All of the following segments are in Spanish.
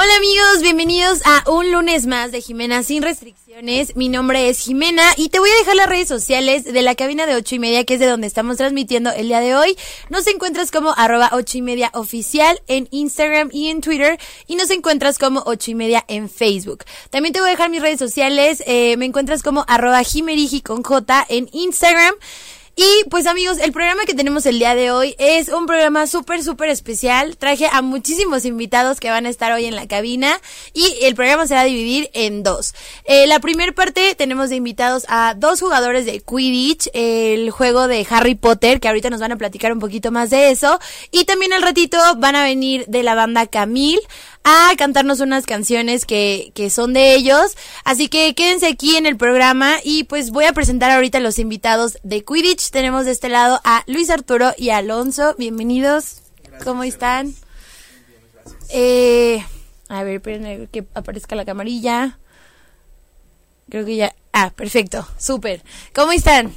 Hola amigos, bienvenidos a un lunes más de Jimena sin restricciones. Mi nombre es Jimena y te voy a dejar las redes sociales de la cabina de ocho y media, que es de donde estamos transmitiendo el día de hoy. Nos encuentras como arroba ocho y media oficial en Instagram y en Twitter y nos encuentras como ocho y media en Facebook. También te voy a dejar mis redes sociales, eh, me encuentras como arroba jimerigi con J en Instagram. Y pues amigos, el programa que tenemos el día de hoy es un programa súper, súper especial. Traje a muchísimos invitados que van a estar hoy en la cabina y el programa se va a dividir en dos. Eh, la primera parte tenemos de invitados a dos jugadores de Quidditch, el juego de Harry Potter, que ahorita nos van a platicar un poquito más de eso. Y también al ratito van a venir de la banda Camille a cantarnos unas canciones que, que son de ellos. Así que quédense aquí en el programa y pues voy a presentar ahorita a los invitados de Quidditch. Tenemos de este lado a Luis Arturo y Alonso. Bienvenidos. ¿Cómo están? Eh, a ver, esperen que aparezca la camarilla. Creo que ya. Ah, perfecto. Súper. ¿Cómo están?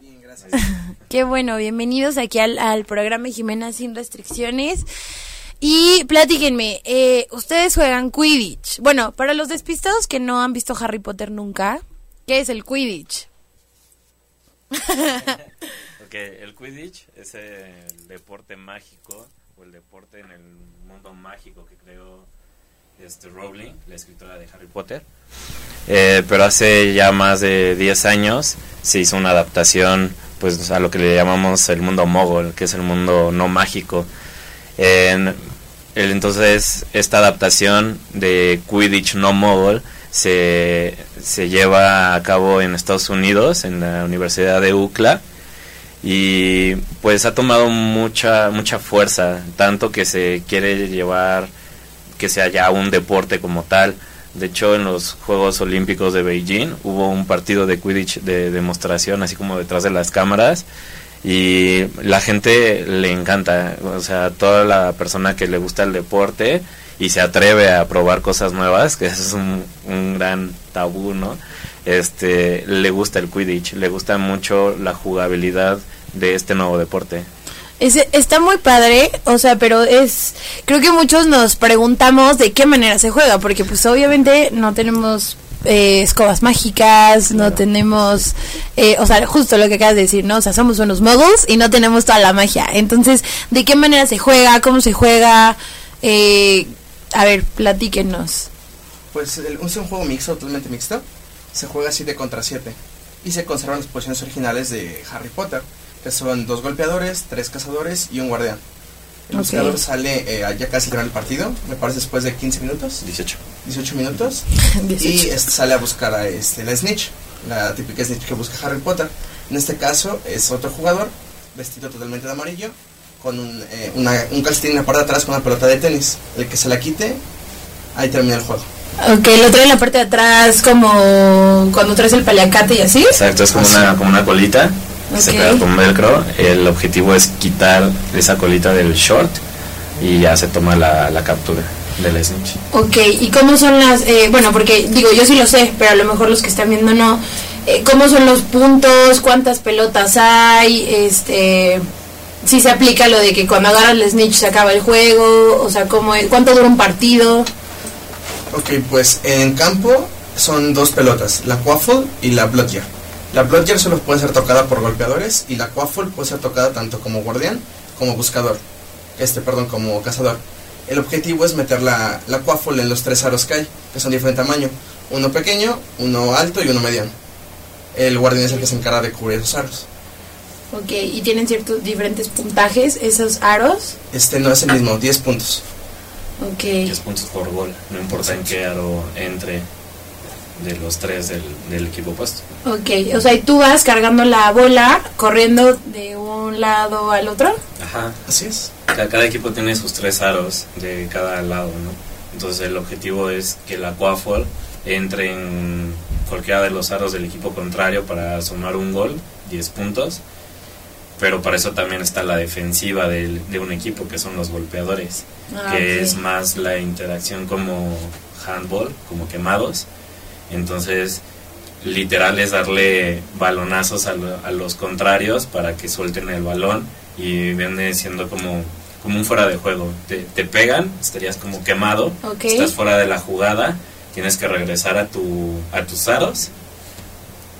Bien, gracias. Qué bueno. Bienvenidos aquí al, al programa Jimena Sin Restricciones. Y platíquenme, eh, ustedes juegan Quidditch. Bueno, para los despistados que no han visto Harry Potter nunca, ¿qué es el Quidditch? Ok, el Quidditch es el deporte mágico o el deporte en el mundo mágico que creó este Rowling, la escritora de Harry Potter. Eh, pero hace ya más de 10 años se hizo una adaptación pues a lo que le llamamos el mundo mogol, que es el mundo no mágico. Entonces esta adaptación de Quidditch no mogol se, se lleva a cabo en Estados Unidos, en la Universidad de UCLA y pues ha tomado mucha mucha fuerza tanto que se quiere llevar que sea ya un deporte como tal. De hecho en los Juegos Olímpicos de Beijing hubo un partido de Quidditch de demostración así como detrás de las cámaras y la gente le encanta o sea toda la persona que le gusta el deporte y se atreve a probar cosas nuevas que es un, un gran tabú no este le gusta el Quidditch le gusta mucho la jugabilidad de este nuevo deporte. Ese- está muy padre, o sea, pero es, creo que muchos nos preguntamos de qué manera se juega, porque pues obviamente no tenemos eh, escobas mágicas, no tenemos, eh, o sea, justo lo que acabas de decir, ¿no? O sea, somos unos muggles y no tenemos toda la magia. Entonces, ¿de qué manera se juega? ¿Cómo se juega? Eh, a ver, platíquenos. Pues el- es un juego mixto, totalmente mixto. Se juega 7 contra 7. Y se conservan las posiciones originales de Harry Potter, que son dos golpeadores, tres cazadores y un guardián. El Ok. buscador sale eh, ya casi al final del partido, me parece después de 15 minutos, 18 18 minutos. Y este, sale a buscar a este, la Snitch, la típica Snitch que busca Harry Potter. En este caso es otro jugador, vestido totalmente de amarillo, con un, eh, una- un calcetín en la parte de atrás con una pelota de tenis. El que se la quite, ahí termina el juego. Ok, lo trae en la parte de atrás como cuando traes el paliacate y así. Exacto, es como Así. una, como una colita que se pega con velcro. El objetivo es quitar esa colita del short y ya se toma la, la captura del snitch. Ok, ¿y cómo son las, eh, bueno, porque digo, yo sí lo sé, pero a lo mejor los que están viendo no, eh, ¿cómo son los puntos? ¿Cuántas pelotas hay? Este, si se aplica lo de que cuando agarras el snitch se acaba el juego, o sea, ¿cómo es? ¿cuánto dura un partido? Ok, pues en campo son dos pelotas, la Quaffle y la Bludger. La Bludger solo puede ser tocada por golpeadores y la Quaffle puede ser tocada tanto como guardián como buscador. Este, perdón, como cazador. El objetivo es meter la, la Quaffle en los tres aros que hay, que son de diferente tamaño. Uno pequeño, uno alto y uno mediano. El guardián es el que se encarga de cubrir esos aros. Ok, ¿y tienen ciertos diferentes puntajes esos aros? Este no es el mismo, 10 puntos. Ok. 10 puntos por gol, no importa en qué aro entre de los tres del, del equipo opuesto. Ok, o sea, y tú vas cargando la bola, corriendo de un lado al otro. Ajá. Así es. Cada, cada equipo tiene sus tres aros de cada lado, ¿no? Entonces el objetivo es que la Quaffle entre en cualquiera de los aros del equipo contrario para sumar un gol, 10 puntos. Pero para eso también está la defensiva del- de un equipo, que son los golpeadores, Ah, que ok. es más la interacción como handball, como quemados. Entonces, literal es darle balonazos a, a, los contrarios para que suelten el balón y viene siendo como, como un fuera de juego. Te, te pegan, estarías como quemado, estás fuera de la jugada, tienes que regresar a, tu, a tus aros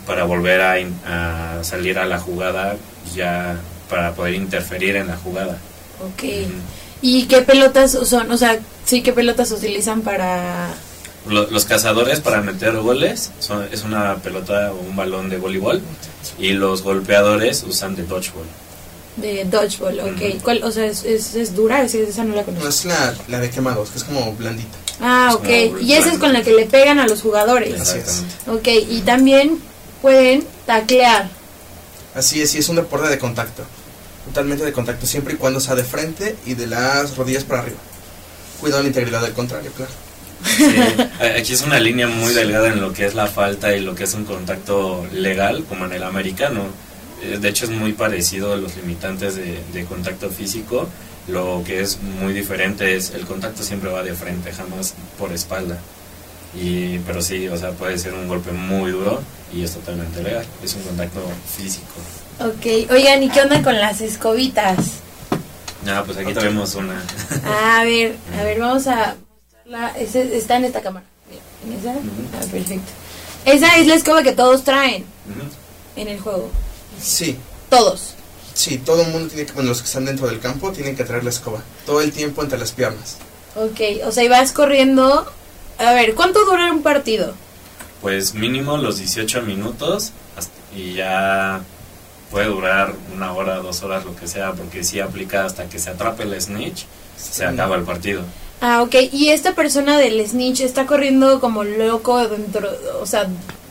para volver a, a salir a la jugada ya para poder interferir en la jugada. Ok. ¿Y qué pelotas son? O sea, sí, ¿qué pelotas utilizan para los, cazadores para meter goles son, es una pelota o un balón de voleibol y los golpeadores usan de dodgeball. De dodgeball, ok. ¿Cuál, o sea, es, es, dura? esa no la conozco. No, es la, la, de quemados, que es como blandita. Ah, ok. Y esa es con la que le pegan a los jugadores. Exactamente. Ok, y también pueden taclear. Así es, y es un deporte de contacto. Totalmente de contacto, siempre y cuando sea de frente y de las rodillas para arriba. Cuidado la integridad del contrario, claro. Aquí es una línea muy delgada en lo que es la falta y lo que es un contacto legal, como en el americano. Eh, de hecho, es muy parecido a los limitantes de, contacto físico. Lo que es muy diferente es el contacto siempre va de frente, jamás por espalda. Y, pero sí, o sea, puede ser un golpe muy duro y es totalmente legal. Es un contacto físico. Ok, oigan, ¿y qué onda con las escobitas? Ah, pues aquí tenemos una. a ver, a ver, vamos a está en esta cámara. ¿En esa? Ah, perfecto. Esa es la escoba que todos traen en el juego. Sí. Todos. Sí, todo el mundo tiene que, bueno, los que están dentro del campo tienen que traer la escoba. Todo el tiempo entre las piernas. Ok, o sea, y vas corriendo. A ver, ¿cuánto dura un partido? Pues mínimo los 18 minutos y ya puede durar una hora, dos horas, lo que sea, porque si aplica hasta que se atrape el snitch, se acaba el partido. Ah, ok. Y esta persona del snitch está corriendo como loco dentro, o sea,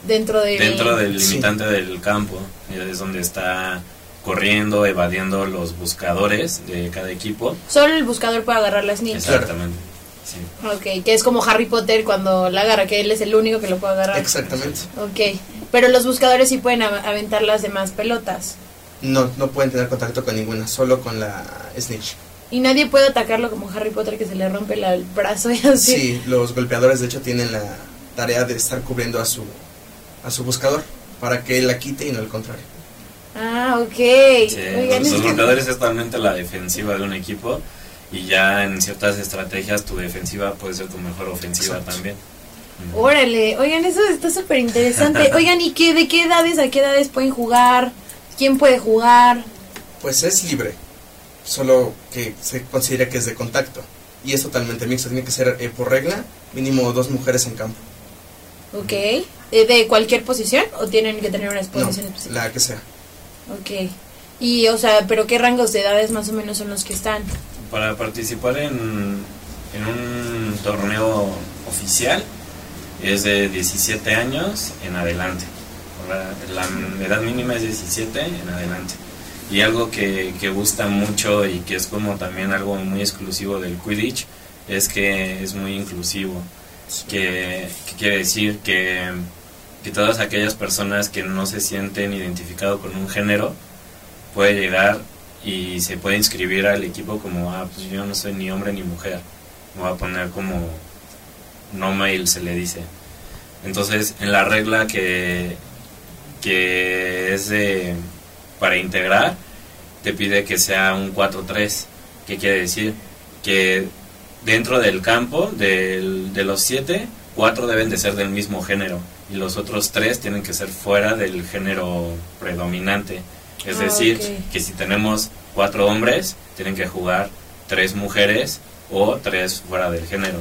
dentro de... Dentro del limitante del campo, es donde está corriendo, evadiendo los buscadores de cada equipo. Solo el buscador puede agarrar la snitch. Exactamente. Sí. Ok, que es como Harry Potter cuando la agarra, que él es el único que lo puede agarrar. Exactamente. Ok, pero los buscadores sí pueden aventar las demás pelotas. No, no pueden tener contacto con ninguna, solo con la snitch. Y nadie puede atacarlo como Harry Potter que se le rompe el brazo y así. Sí, los golpeadores de hecho tienen la tarea de estar cubriendo a su a su buscador para que él la quite y no el contrario. Ah, ok. Sí, los, golpeadores es totalmente la defensiva de un equipo y ya en ciertas estrategias tu defensiva puede ser tu mejor ofensiva también. Órale, oigan, eso está súper interesante. Oigan, ¿y qué, de qué edades a qué edades pueden jugar? ¿Quién puede jugar? Pues es libre solo que se considera que es de contacto. Y es totalmente mixto, tiene que ser eh, por regla mínimo dos mujeres en campo. Ok. ¿De, ¿De, cualquier posición o tienen que tener una posición no, La que sea. Ok. Y, o sea, ¿pero qué rangos de edades más o menos son los que están? Para participar en, en un torneo oficial es de 17 años en adelante. La, la edad mínima es 17 en adelante. Y algo que, que gusta mucho y que es como también algo muy exclusivo del Quidditch es que es muy inclusivo. Que, quiere decir que, que todas aquellas personas que no se sienten identificados con un género puede llegar y se puede inscribir al equipo como, ah, pues yo no soy ni hombre ni mujer. Me voy a poner como no mail se le dice. Entonces, en la regla que, que es de para integrar, te pide que sea un 4-3. ¿Qué quiere decir? Que dentro del campo, del, de los 7, 4 deben de ser del mismo género y los otros 3 tienen que ser fuera del género predominante. Es ah, decir, que si tenemos 4 hombres, tienen que jugar 3 mujeres o 3 fuera del género.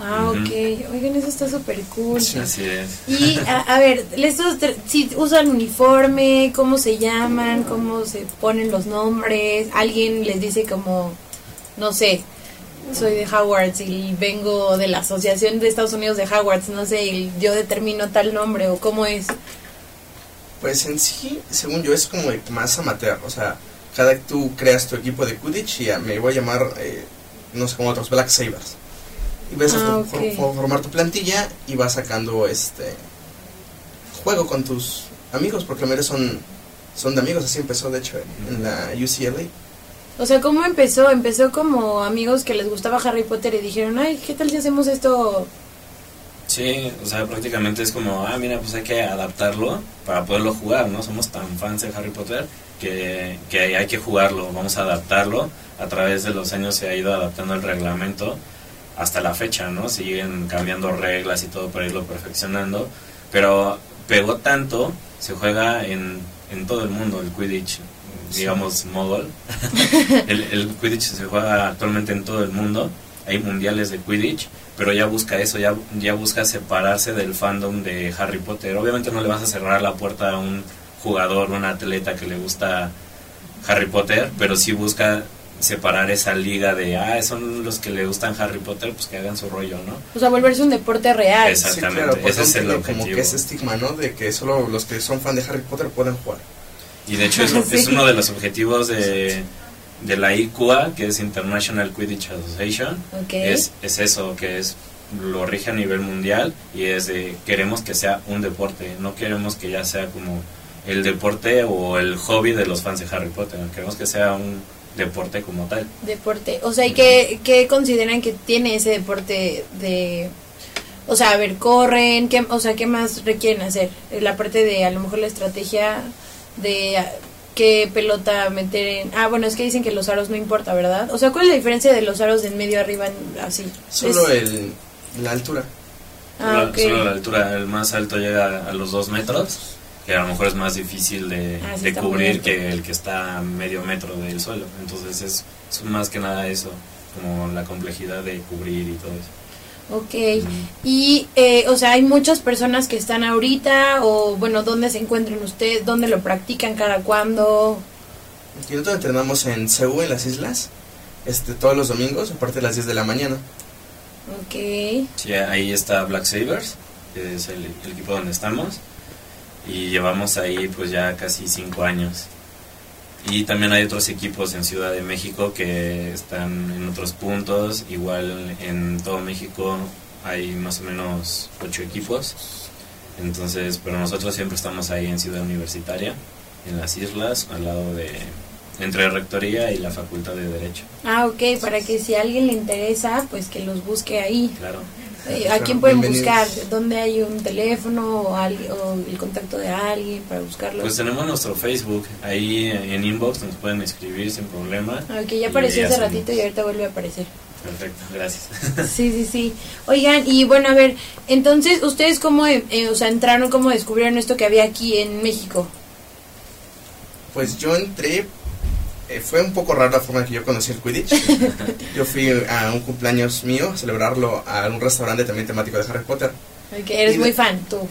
Ah, ok. Oigan, eso está súper cool. Sí, así es. Y, a, ver, estos, si usan uniforme, cómo se llaman, cómo se ponen los nombres, alguien les dice como, no sé, soy de Hogwarts y vengo de la Asociación de Estados Unidos de Hogwarts, no sé, y yo determino tal nombre o cómo es. Pues en sí, según yo, es como más amateur, o sea, cada tú creas tu equipo de Quidditch y me voy a llamar, eh, no sé, como otros, Black Sabers y ves a ah, formar tu plantilla y vas sacando este juego con tus amigos, porque la mayoría son, son de amigos, así empezó de hecho en, la UCLA. O sea, ¿cómo empezó? Empezó como amigos que les gustaba Harry Potter y dijeron, ay, ¿qué tal si hacemos esto Sí, o sea, prácticamente es como, ah, mira, pues hay que adaptarlo para poderlo jugar, ¿no? Somos tan fans de Harry Potter que, que hay que jugarlo, vamos a adaptarlo. A través de los años se ha ido adaptando el reglamento hasta la fecha, ¿no? Siguen cambiando reglas y todo para irlo perfeccionando, pero pegó tanto, se juega en, en todo el mundo el Quidditch, digamos, mogul. el, el Quidditch se juega actualmente en todo el mundo, hay mundiales de Quidditch pero ya busca eso, ya, ya busca separarse del fandom de Harry Potter. Obviamente no le vas a cerrar la puerta a un jugador, un atleta que le gusta Harry Potter, pero sí busca separar esa liga de, ah, son los que le gustan Harry Potter, pues que hagan su rollo, ¿no? O sea, volverse un deporte real. Exactamente, ese es el objetivo. Como que ese estigma, ¿no? De que solo los que son fan de Harry Potter pueden jugar. Y de hecho eso es uno de los objetivos de de la ICUA, que es International Quidditch Association, es, es eso, que es lo rige a nivel mundial y es de queremos que sea un deporte, no queremos que ya sea como el deporte o el hobby de los fans de Harry Potter, queremos que sea un deporte como tal. Deporte, o sea, ¿y qué, qué consideran que tiene ese deporte de... O sea, a ver, corren, ¿qué, o sea, ¿qué más requieren hacer? La parte de a lo mejor la estrategia de qué pelota meter en... Ah, bueno, es que dicen que los aros no importa, ¿verdad? O sea, ¿cuál es la diferencia de los aros de en medio arriba así? Solo el, la altura. Ah, solo, la altura, el más alto llega a los dos metros, que a lo mejor es más difícil de, ah, de cubrir que el que está a medio metro del suelo. Entonces es, es más que nada eso, como la complejidad de cubrir y todo eso. Ok, y eh, o sea, hay muchas personas que están ahorita o bueno, ¿dónde se encuentran ustedes? ¿Dónde lo practican cada cuándo? Nosotros entrenamos en Seúl, en las islas, este, todos los domingos, aparte de las 10 de la mañana. Ok. Sí, ahí está Black Sabers, que es el, el equipo donde estamos, y llevamos ahí pues ya casi 5 años. Y también hay otros equipos en Ciudad de México que están en otros puntos. Igual en todo México hay más o menos ocho equipos. Entonces, pero nosotros siempre estamos ahí en Ciudad Universitaria, en las islas, al lado de entre Rectoría y la Facultad de Derecho. Ah, ok, para que si a alguien le interesa, pues que los busque ahí. Claro. Eh, ¿A quién pueden buscar? ¿Dónde hay un teléfono o, el contacto de alguien para buscarlo? Pues tenemos nuestro Facebook, ahí en inbox nos pueden escribir sin problema. Ok, ya apareció hace ratito y ahorita vuelve a aparecer. Perfecto, gracias. Sí, sí, sí. Oigan, y bueno, a ver, entonces, ¿ustedes cómo, eh, o sea, entraron, cómo descubrieron esto que había aquí en México? Pues yo entré eh, fue un poco rara la forma en que yo conocí el Quidditch. yo fui a un cumpleaños mío a celebrarlo a un restaurante también temático de Harry Potter. Okay, eres muy fan, tú.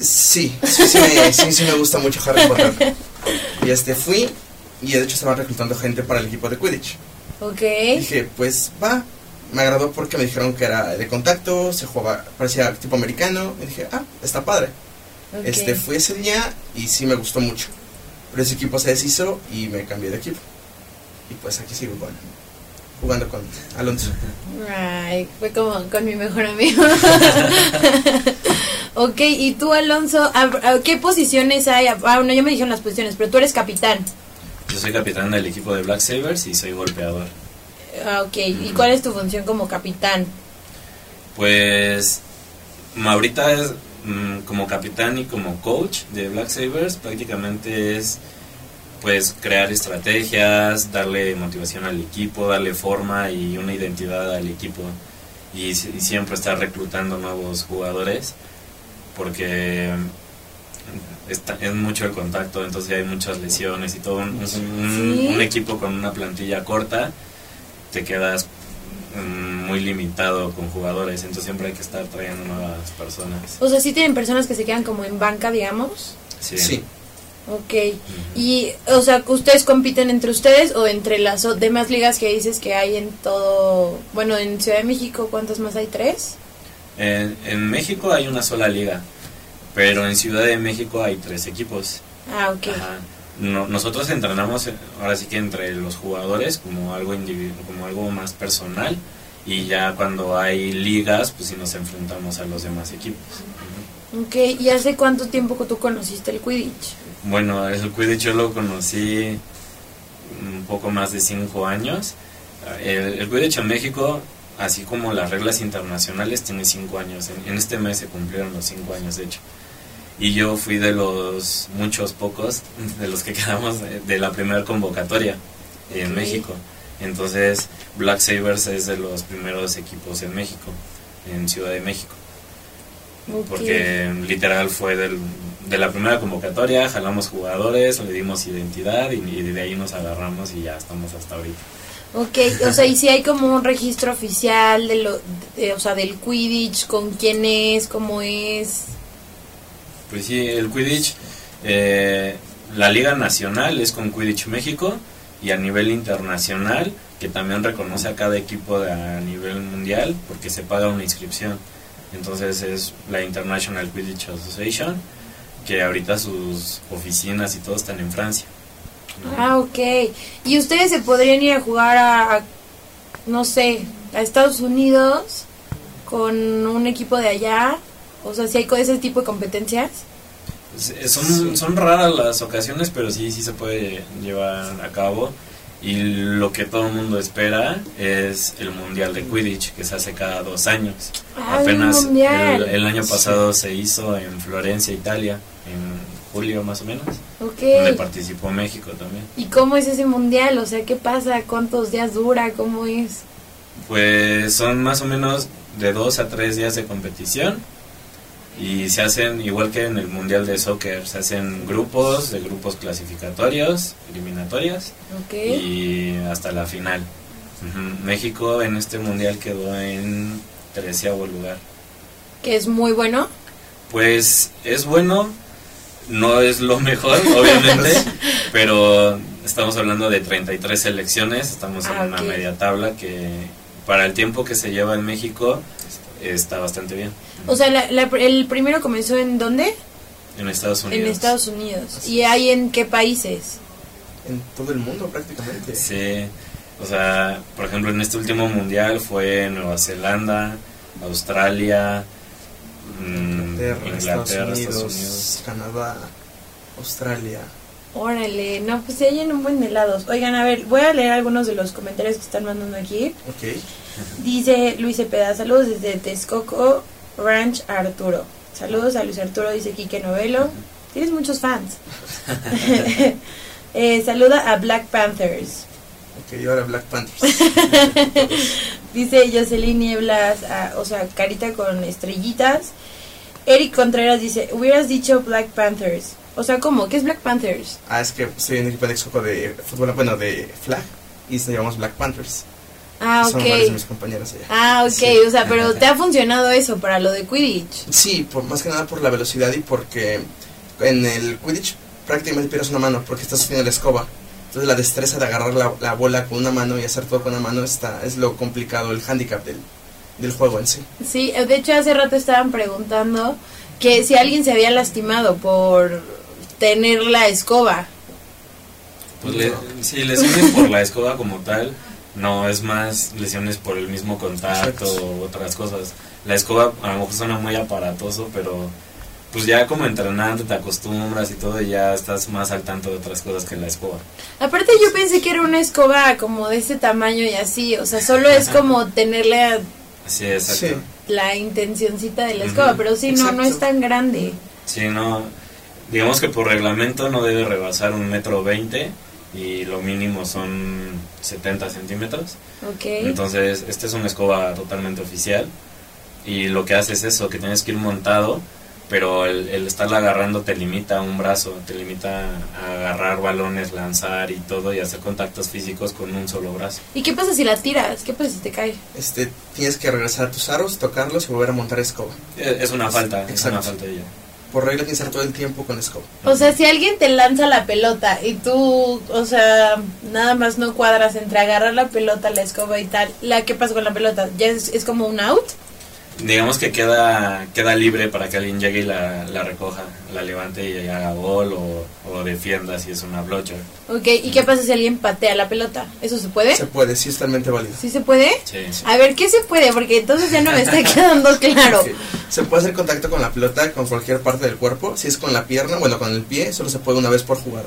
Sí, sí, sí me, sí, sí me gusta mucho Harry Potter. Y este fui y de hecho estaban reclutando gente para el equipo de Quidditch. Ok. dije, pues va. Me agradó porque me dijeron que era de contacto, se jugaba, parecía tipo americano. Y dije, ah, está padre. Este, fui ese día y sí me gustó mucho. Pero ese equipo se deshizo y me cambié de equipo y pues aquí sigo jugando con Alonso. Ay, fue como con mi mejor amigo. ok, y tú Alonso, ¿qué posiciones hay? Ah, no, ya me dijeron las posiciones, pero tú eres capitán. Yo soy capitán del equipo de Black Sabers y soy golpeador. Ah, ok, ¿y cuál es tu función como capitán? Pues ahorita es mm, como capitán y como coach de Black Sabers, prácticamente es pues crear estrategias, darle motivación al equipo, darle forma y una identidad al equipo y, siempre estar reclutando nuevos jugadores porque es mucho el contacto, entonces hay muchas lesiones y todo. Un, equipo con una plantilla corta te quedas mm, muy limitado con jugadores, entonces siempre hay que estar trayendo nuevas personas. O sea, sí tienen personas que se quedan como en banca, digamos. sí. Ok. Y, o sea, ¿ustedes compiten entre ustedes o entre las demás ligas que dices que hay en todo... Bueno, en Ciudad de México, ¿cuántas más hay? ¿Tres? En, en México hay una sola liga, pero en Ciudad de México hay tres equipos. Ah, ok. nosotros entrenamos ahora sí que entre los jugadores como algo como algo más personal y ya cuando hay ligas pues sí nos enfrentamos a los demás equipos. Ok, ¿y hace cuánto tiempo que tú conociste el Quidditch? Bueno, el Quidditch yo lo conocí un poco más de cinco años. El, el Quidditch en México así como las reglas internacionales, tiene cinco años. En, en este mes se cumplieron los cinco años, de hecho. Y yo fui de los muchos pocos, de los que quedamos de, la primera convocatoria en. México. Entonces, Black Sabers es de los primeros equipos en México, en Ciudad de México. Porque literal fue del, de la primera convocatoria, jalamos jugadores, le dimos identidad y, y de ahí nos agarramos y ya estamos hasta ahorita. Ok, o sea, y si hay como un registro oficial de lo, de- o sea, del Quidditch, con quién es, cómo es. Pues sí, el Quidditch, eh, la Liga Nacional es con Quidditch México y a nivel internacional, que también reconoce a cada equipo de- a nivel mundial porque se paga una inscripción. Entonces es la International Quidditch Association, que ahorita sus oficinas y todo están en Francia. Ah, ok. ¿Y ustedes se podrían ir a jugar a, a, no sé, a Estados Unidos con un equipo de allá? O sea, si hay co- ese tipo de competencias. Son, son raras las ocasiones, pero sí, sí se puede llevar a cabo. Y lo que todo el mundo espera es el Mundial de Quidditch, que se hace cada dos años. Ah, el Apenas el, mundial. el año pasado se hizo en Florencia, Italia, en julio más o menos, Ok. donde participó México también. ¿Y cómo es ese mundial? O sea, ¿qué pasa? ¿Cuántos días dura? ¿Cómo es? Pues son más o menos de dos a tres días de competición y se hacen igual que en el Mundial de Soccer, se hacen grupos, de grupos clasificatorios, eliminatorias Ok. y hasta la final. Ujú. México en este mundial quedó en treceavo lugar. Que es muy bueno. Pues es bueno, no es lo mejor, obviamente, pero estamos hablando de 33 selecciones, estamos Ah, en una ok. media tabla que para el tiempo que se lleva en México está bastante bien. O sea, la- la- el primero comenzó en dónde? En Estados Unidos. En Estados Unidos. Así ¿Y hay en qué países? En todo el mundo prácticamente. Sí, o sea, por ejemplo, en este último mundial fue Nueva Zelanda, Australia, mm, Inglaterra, Estados, Inglaterra, Unidos, Estados Unidos. Canadá, Australia. Órale, no, pues se hallan un buen de helados. Oigan, a ver, voy a leer algunos de los comentarios que están mandando aquí. Ok. Dice Luis Cepeda, saludos desde Texcoco Ranch Arturo. Saludos a Luis Arturo, dice Quique Novelo. Tienes muchos fans. Eh, saluda a Black Panthers. Ok, y ahora Black Panthers. Dice Jocelyn Nieblas, ah, o sea, carita con estrellitas. Eric Contreras dice, hubieras dicho Black Panthers. O sea, ¿cómo? ¿Qué es Black Panthers? ah, es que soy un equipo de Exoco de fútbol, bueno, de flag. Y nos llamamos Black Panthers. Ah, Son varios de mis ok. compañeros allá. Ah, ok, Sí. o sea, pero ¿te ha funcionado eso para lo de Quidditch? Sí, por, más que nada por la velocidad y porque en el Quidditch prácticamente pierdes una mano porque estás haciendo la escoba. Entonces la destreza de agarrar la, la bola con una mano y hacer todo con una mano está, es lo complicado, el handicap del, del juego en sí. Sí, de hecho hace rato estaban preguntando que si alguien se había lastimado por tener la escoba. Pues le, sí, lesiones por la escoba como tal, no, es más lesiones por el mismo contacto o otras cosas. La escoba a lo mejor suena muy aparatoso, pero pues ya como entrenante te acostumbras y todo y ya estás más al tanto de otras cosas que la escoba. Aparte yo pensé que era una escoba como de este tamaño y así, o sea, solo es como tenerle Sí, exacto. Sí. la intencioncita de la escoba, pero sí, no, no es tan grande. Sí, no, digamos que por reglamento no debe rebasar un metro veinte y lo mínimo son 70 centímetros. Ok. Entonces, esta es una escoba totalmente oficial y lo que hace es eso, que tienes que ir montado, pero el, el estarla agarrando te limita un brazo, te limita a agarrar balones, lanzar y todo y hacer contactos físicos con un solo brazo. ¿Y qué pasa si la tiras? ¿Qué pasa si te cae? Este, tienes que regresar a tus aros, tocarlos y volver a montar escoba. Es es una falta, es una falta de ella. Por regla tienes que todo el tiempo con escoba. O sea, si alguien te lanza la pelota y tú, o sea, nada más no cuadras entre agarrar la pelota, la escoba y tal, la ¿qué pasa con la pelota? ¿Ya es como un out? Digamos que queda, queda libre para que alguien llegue y la, la recoja, la levante y haga gol o, o defienda si es una blotcher. Ok, ¿y qué pasa si alguien patea la pelota? ¿Eso se puede? Se puede, sí es totalmente válido. ¿Sí se puede? Sí. A ver, ¿qué se puede? Porque entonces ya no me está quedando claro. Se puede hacer contacto con la pelota con cualquier parte del cuerpo. Si es con la pierna, bueno, con el pie, solo se puede una vez por jugada.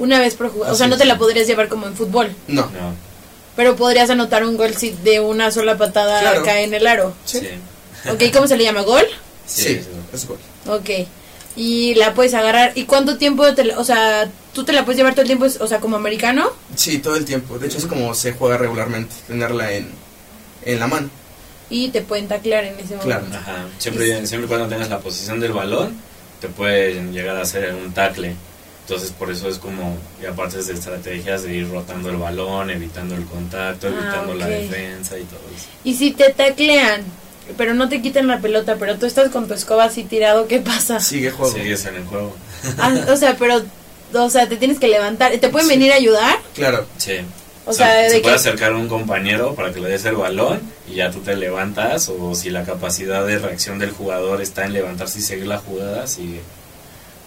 Una vez por jugar. O sea, no te la podrías llevar como en fútbol. No, No. Pero podrías anotar un gol si de una sola patada Claro. cae en el aro. Sí. Sí. Ok, ¿cómo se le llama? ¿Gol? Sí, Sí, es gol. Ok. Y la puedes agarrar. ¿Y cuánto tiempo te la- o sea, tú te la puedes llevar todo el tiempo, o sea, como americano? Sí, todo el tiempo. De hecho, es como se juega regularmente, tenerla en, en la mano. Y te pueden taclear en ese Claro. momento. Ajá. Siempre, siempre cuando tengas la posición del balón, te pueden llegar a hacer un tackle. Entonces, por eso es como, y aparte de estrategias de ir rotando el balón, evitando el contacto, Ah, evitando la ok. defensa y todo eso. Y si te taclean, pero no te quitan la pelota, pero tú estás con tu escoba así tirado, ¿qué pasa? Sigue juego. Sigues en el juego. Ah, o sea, pero, o sea, te tienes que levantar. ¿Te pueden Sí. venir a ayudar? Claro. Sí. O sea, se de puede que... acercar un compañero para que le des el balón y ya tú te levantas o si la capacidad de reacción del jugador está en levantarse y seguir la jugada, sigue.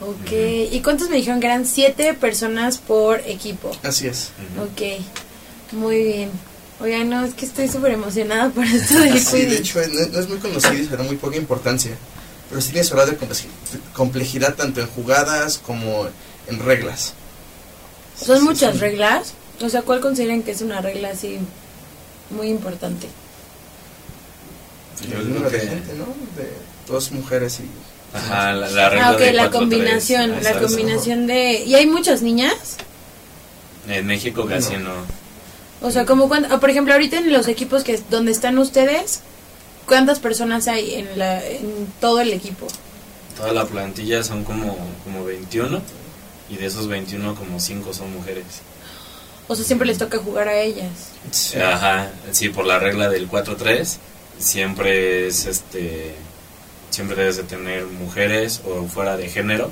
Ok. ¿Y cuántos me dijeron que eran? Siete personas por equipo. Así es. Ujú. Ok. Muy bien. Oigan, no, es que estoy súper emocionada por esto del Sí, de hecho, no, no es muy conocido y se da muy poca importancia. Pero sí tiene su grado de complejidad tanto en jugadas como en reglas. ¿Son Sí, muchas sí. reglas? O sea, ¿cuál consideran que es una regla así muy importante? Yo El creo número de que- gente, ¿no? De dos mujeres y... Ajá, la, la regla Ah, ok, de la 4-3. combinación, la Exacto. combinación de... ¿Y hay muchas niñas? En México casi no. O sea, como cuánto, ah, por ejemplo, ahorita en los equipos que donde están ustedes, ¿cuántas personas hay en la en todo el equipo? Toda la plantilla son como, como 21 y de esos 21 como 5 son mujeres. O sea, siempre les toca jugar a ellas. Sí. Ajá, sí, por la regla del 4-3 siempre es este siempre debes de tener mujeres o fuera de género,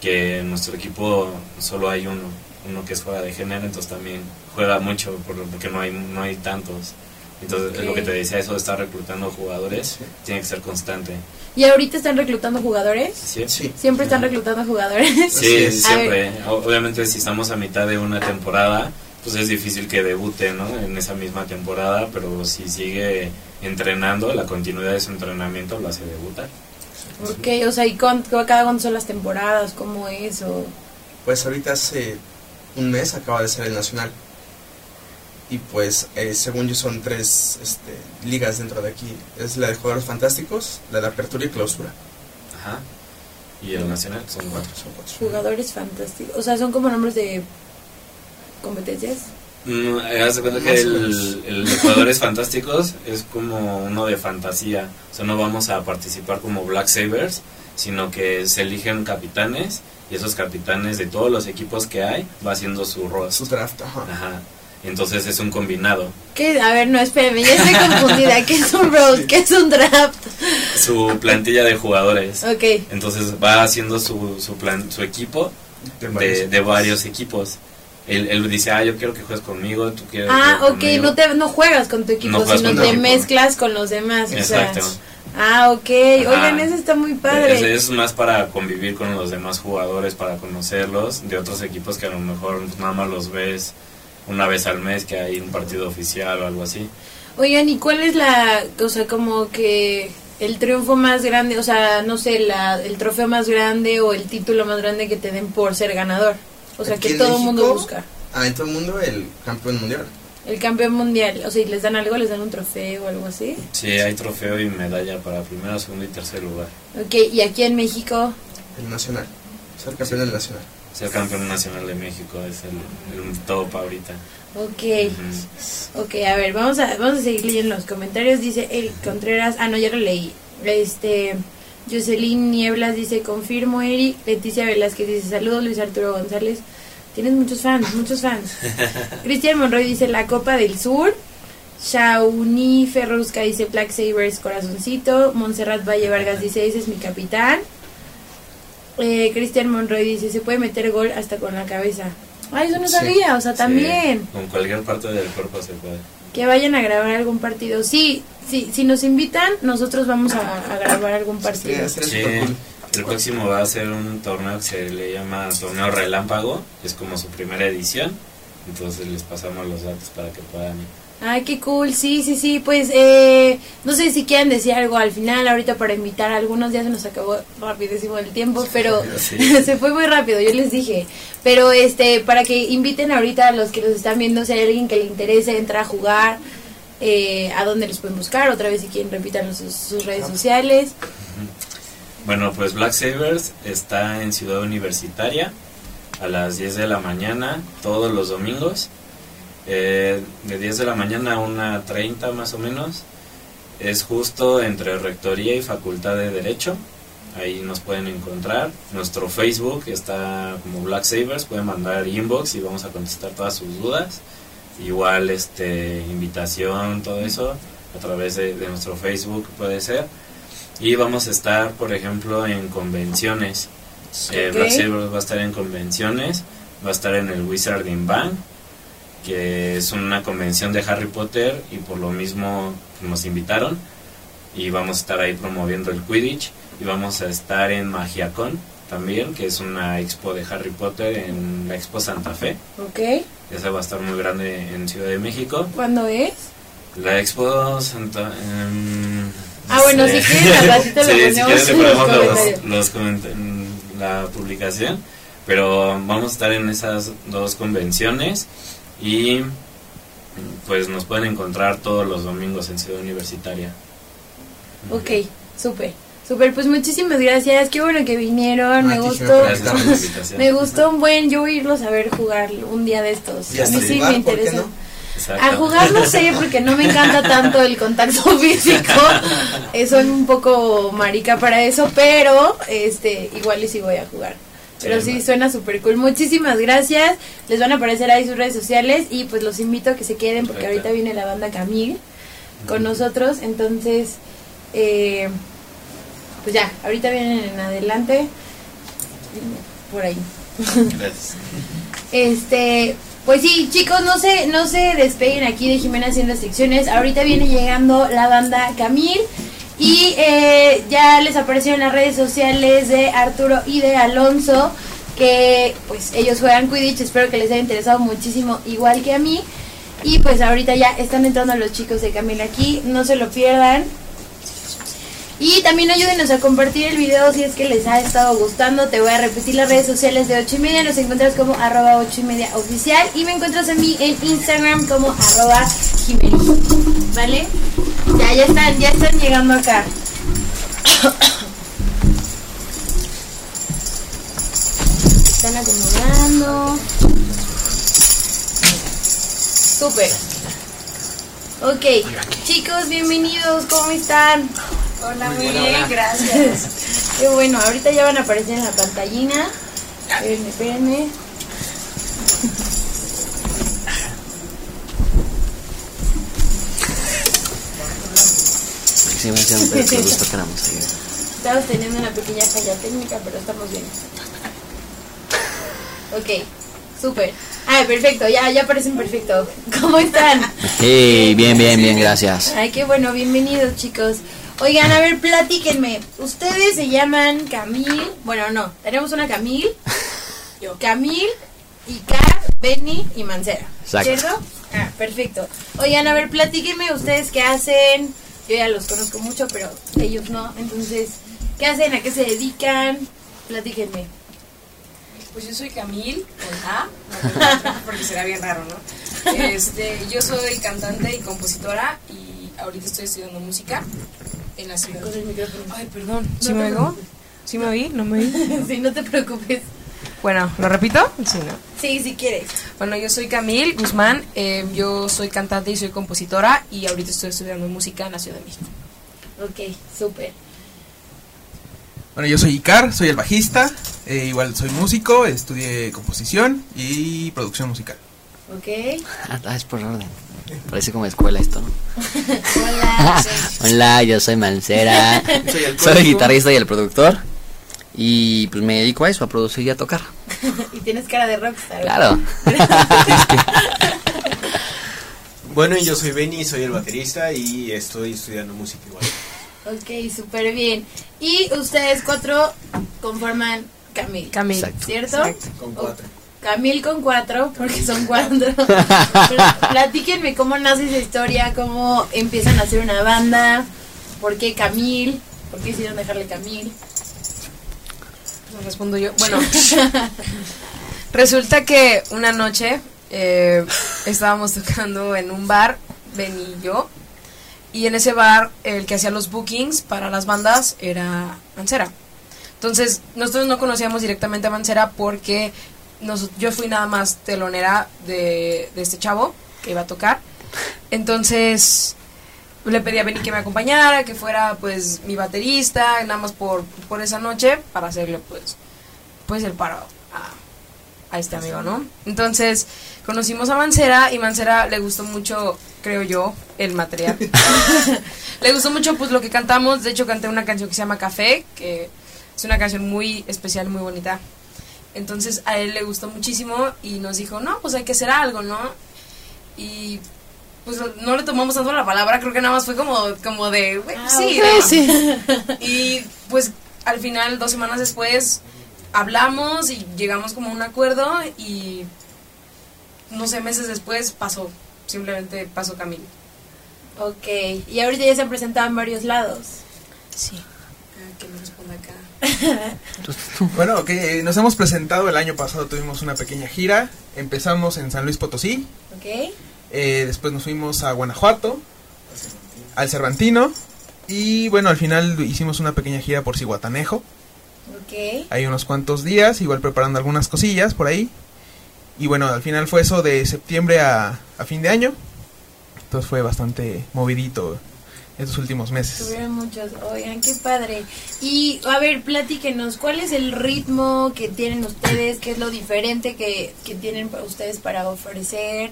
que en nuestro equipo solo hay uno, uno que es fuera de género, entonces también juega mucho por- porque no hay no hay tantos. Entonces, es lo que te decía, eso de estar reclutando jugadores, Sí. tiene que ser constante. ¿Y ahorita están reclutando jugadores? ¿Sí? Sí. Siempre están reclutando jugadores. Sí, es. siempre. Obviamente si estamos a mitad de una temporada, pues es difícil que debute, ¿no? En esa misma temporada, pero si sigue entrenando, la continuidad de su entrenamiento lo hace debutar. ok, o sea, ¿y cuán- cada cuándo son las temporadas? ¿Cómo es? O... Pues ahorita hace un mes acaba de ser el nacional. Y pues, eh, según yo, son tres este, ligas dentro de aquí. Es la de jugadores fantásticos, la de apertura y clausura. Ajá. Y el nacional son cuatro. Son cuatro. Jugadores fantásticos. O sea, son como nombres de competencias. Mm, eh, haz de cuenta que el, el de jugadores fantásticos es como uno de fantasía. O sea, no vamos a participar como Black Sabers, sino que se eligen capitanes y esos capitanes de todos los equipos que hay va haciendo su Su roster. draft, ajá. Ajá. Entonces es un combinado. ¿Qué? A ver, no, espérame, ya estoy confundida. ¿Qué es un road? ¿Qué es un draft? Su plantilla de jugadores. Ok. Entonces va haciendo su, su, plan, su equipo De de, varios. de varios equipos. Él, él dice, ah, yo quiero que juegues conmigo, tú quieres Ah, ok, conmigo". no, te, no juegas con tu equipo, No sino te equipo. mezclas con los demás. o sea. Exacto. Ah, ok. Ajá. Oigan, eso está muy padre. Es, es más para convivir con los demás jugadores, para conocerlos, de otros equipos que a lo mejor nada más los ves una vez al mes, que hay un partido oficial o algo así. Oigan, ¿y cuál es la, o sea, como que el triunfo más grande, o sea, no sé, la, el trofeo más grande o el título más grande que te den por ser ganador? O sea, Aquí que todo el mundo busca. Ah, en todo el mundo el campeón mundial. El campeón mundial, o sea, ¿y les dan algo? ¿Les dan un trofeo o algo así? Sí, hay trofeo y medalla para primero, segundo y tercer lugar. Ok, y aquí en México, El nacional. Ser campeón del nacional. Ser campeón nacional de México es el, el top ahorita. ok. Ujú. Ok, a ver, vamos a, vamos a seguir leyendo los comentarios. Dice el Contreras, ah, no, ya lo leí. Este, Jocelyn Nieblas dice, confirmo, Eric. Leticia Velázquez dice, saludos, Luis Arturo González. Tienes muchos fans, muchos fans. Cristian Monroy dice, la Copa del Sur. Shauni Ferrusca dice, Black Sabers, corazoncito. Montserrat Valle Vargas dice, ese es mi capitán. Eh, Cristian Monroy dice, se puede meter gol hasta con la cabeza. Ay, eso no Sí. sabía, o sea, Sí, también. con cualquier parte del cuerpo se puede. Que vayan a grabar algún partido. Sí, sí, si nos invitan, nosotros vamos a, a grabar algún partido. Sí, el próximo va a ser un torneo que se le llama Torneo Relámpago, es como su primera edición, entonces les pasamos los datos para que puedan ir. Ay, qué cool, sí, sí, sí, pues eh, no sé si quieren decir algo al final, ahorita para invitar a algunos, ya se nos acabó rapidísimo el tiempo, pero Sí. se fue muy rápido, yo les dije, pero este, para que inviten ahorita a los que los están viendo, si hay alguien que le interese entrar a jugar, eh, a dónde los pueden buscar, otra vez si quieren repitan sus, sus redes sociales. Bueno, pues Black Sabers está en Ciudad Universitaria a las 10 de la mañana todos los domingos. Eh, de 10 de la mañana a 1.30 más o menos. Es justo entre Rectoría y Facultad de Derecho. Ahí nos pueden encontrar. Nuestro Facebook está como Black Sabers. Pueden mandar inbox y vamos a contestar todas sus dudas. Igual este invitación, todo eso a través de, de nuestro Facebook puede ser. Y vamos a estar, por ejemplo, en convenciones. Eh. Black Sabers va a estar en convenciones, va a estar en el Wizarding Bang, que es una convención de Harry Potter y por lo mismo nos invitaron y vamos a estar ahí promoviendo el Quidditch y vamos a estar en MagiaCon también, que es una expo de Harry Potter en la Expo Santa Fe. ¿Ok? Esa va a estar muy grande en Ciudad de México. ¿Cuándo es? La Expo Santa... em, Ah, bueno, este, si quieren, al ratito lo sí, si ponemos quieren en los los, comentarios. los coment- la publicación. Pero vamos a estar en esas dos convenciones y pues nos pueden encontrar todos los domingos en Ciudad Universitaria. Ok, súper. Súper, pues muchísimas gracias. Qué bueno que vinieron. Me gustó. Me gustó un buen. Yo voy a irlos a ver jugar un día de estos. Y a mí sí me ¿por qué interesa. no? A jugar no sé porque no me encanta tanto el contacto físico. Eh, soy un poco marica para eso, pero este igual y sí voy a jugar. Pero Sí, suena súper cool. Muchísimas gracias. Les van a aparecer ahí sus redes sociales y pues los invito a que se queden porque ahorita viene la banda Camil con nosotros. Entonces, eh, pues ya, ahorita vienen en adelante. Por ahí. Gracias. Este, pues sí, chicos, no se, no se despeguen aquí de Jimena sin restricciones. Ahorita viene llegando la banda Camil. Y eh, ya les apareció en las redes sociales de Arturo y de Alonso. Que pues ellos juegan Quidditch. Espero que les haya interesado muchísimo, igual que a mí. Y pues ahorita ya están entrando los chicos de Camil aquí. No se lo pierdan. Y también ayúdenos a compartir el video si es que les ha estado gustando. Te voy a repetir las redes sociales de 8 y media. Nos encuentras como arroba 8 y media oficial. Y me encuentras a mí en Instagram como arroba Jimenez. ¿Vale? Ya, ya están, ya están llegando acá. Están acomodando. Súper. Ok, chicos, bienvenidos. ¿Cómo están? Hola, muy bien, gracias. Qué bueno, ahorita ya van a aparecer en la pantallina. Espérenme, espérenme. Sí, gusto que. Estamos teniendo una pequeña falla técnica, pero estamos bien. Ok, súper. Ah, perfecto, ya, ya parecen perfecto. ¿Cómo están? Hey, bien, bien, bien, gracias. Ay, qué bueno, bienvenidos chicos. Oigan, a ver, platíquenme. Ustedes se llaman Camil. Bueno, no, tenemos una Camil. Yo. Camil, Icar, Benny y Mancera. Exacto. ¿Cierto? Ah, perfecto. Oigan, a ver, platíquenme ustedes qué hacen. Yo ya los conozco mucho, pero ellos no. Entonces, ¿qué hacen? ¿A qué se dedican? Platíquenme. Pues yo soy Camil, con A, porque será bien raro, ¿no? Este, yo soy cantante y compositora y ahorita estoy estudiando música en la ciudad. Ay, perdón, ¿sí me oigo? ¿Sí me oí? ¿No me oí? Sí, no te preocupes. Bueno, ¿lo repito? Sí, ¿no? Sí, si quieres. Bueno, yo soy Camil Guzmán, eh, yo soy cantante y soy compositora y ahorita estoy estudiando música en la Ciudad de México. Ok, súper. Bueno, yo soy Icar, soy el bajista, eh, igual soy músico, estudié composición y producción musical. Ok. Ah, es por orden. Parece como escuela esto, ¿no? Hola. Hola, yo soy Mancera. Soy el Soy el cómico. guitarrista y el productor. Y pues me dedico a eso, a producir y a tocar. y tienes cara de rockstar. Claro. Bueno, y yo soy Benny, soy el baterista y estoy estudiando música igual. Ok, súper bien. Y ustedes cuatro conforman Camil. Camil. Exacto. ¿Cierto? Exacto. Con cuatro. Camil con cuatro, porque son cuatro. Pero platíquenme cómo nace esa historia, cómo empiezan a hacer una banda, por qué Camil, por qué decidieron dejarle Camil. Respondo yo. Bueno, resulta que una noche eh, estábamos tocando en un bar, Ben y yo, y en ese bar el que hacía los bookings para las bandas era Mancera. Entonces, nosotros no conocíamos directamente a Mancera porque nos- yo fui nada más telonera de, de este chavo que iba a tocar. Entonces, le pedí a Benny que me acompañara, que fuera pues mi baterista, nada más por, por esa noche, para hacerle pues, pues el paro a, a este amigo, ¿no? Entonces, conocimos a Mancera y Mancera le gustó mucho, creo yo, el material. le gustó mucho pues lo que cantamos, de hecho canté una canción que se llama Café, que es una canción muy especial, muy bonita. Entonces a él le gustó muchísimo y nos dijo, no, pues hay que hacer algo, ¿no? Y pues no le tomamos tanto la palabra, creo que nada más fue como, como de, "Güey, Ah, sí, ok, ¿no?". sí. Y pues al final, dos semanas después, hablamos y llegamos como a un acuerdo y no sé, meses después pasó, simplemente pasó Camilo. Ok, y ahorita ya se han presentado en varios lados. Sí. que me responda acá. Bueno, que nos hemos presentado el año pasado, tuvimos una pequeña gira. Empezamos en San Luis Potosí, Ok, eh, después nos fuimos a Guanajuato, al Cervantino. Y bueno, al final hicimos una pequeña gira por Cihuatanejo. ok. Hay unos cuantos días, igual preparando algunas cosillas por ahí. Y bueno, al final fue eso de septiembre a, a fin de año. Entonces fue bastante movidito estos últimos meses. Tuvieron muchos, oigan, qué padre. Y a ver, platíquenos, ¿cuál es el ritmo que tienen ustedes? ¿Qué es lo diferente que, que tienen ustedes para ofrecer?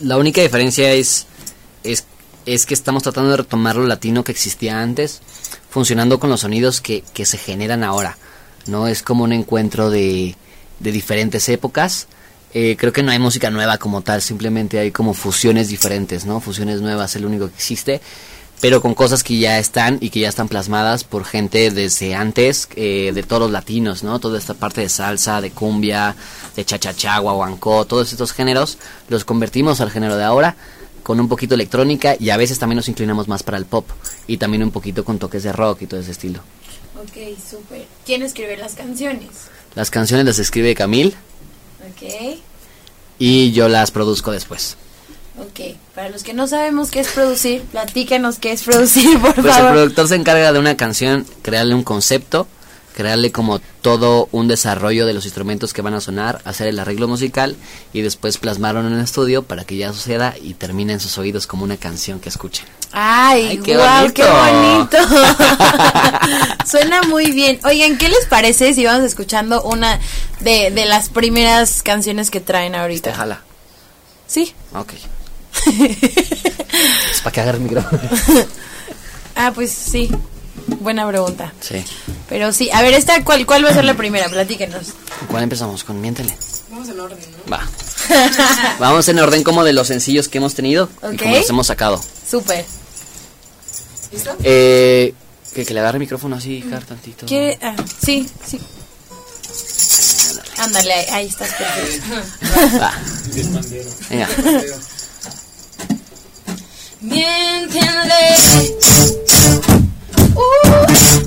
La única diferencia es, es, es que estamos tratando de retomar lo latino que existía antes, funcionando con los sonidos que, que se generan ahora. No es como un encuentro de, de diferentes épocas. Eh, creo que no hay música nueva como tal, simplemente hay como fusiones diferentes, ¿no? Fusiones nuevas es único que existe, pero con cosas que ya están y que ya están plasmadas por gente desde antes, eh, de todos los latinos, ¿no? Toda esta parte de salsa, de cumbia, de chachachá, guaguancó, todos estos géneros los convertimos al género de ahora con un poquito de electrónica y a veces también nos inclinamos más para el pop y también un poquito con toques de rock y todo ese estilo. Ok, súper. ¿Quién escribe las canciones? Las canciones las escribe Camil Ok, y yo las produzco después. Ok. Para los que no sabemos qué es producir, platícanos qué es producir, por Pues el favor. productor se encarga de una canción, crearle un concepto, crearle como todo un desarrollo de los instrumentos que van a sonar, hacer el arreglo musical y después plasmarlo en un estudio para que ya suceda y termine en sus oídos como una canción que escuchen. Ay, Ay, qué guau, qué bonito. bonito. Suena muy bien. Oigan, ¿qué les parece si vamos escuchando una de, de las primeras canciones que traen ahorita? Déjala. Sí. Ok. Es para que agarre el micrófono. Ah, pues sí. Buena pregunta. Sí. Pero sí, a ver, esta cuál cuál va a ser la primera? Platíquenos. ¿Cuál empezamos? Con Miéntele. Vamos en orden, ¿no? Va. Vamos en orden como de los sencillos que hemos tenido y Ok. como los hemos sacado. Súper. ¿Listo? Eh, que, que le agarre el micrófono así, Car, tantito. ¿Quiere? Ah, sí, sí. Ándale, ahí, ahí estás perfecto. Va. Venga. Miéntele. Buenas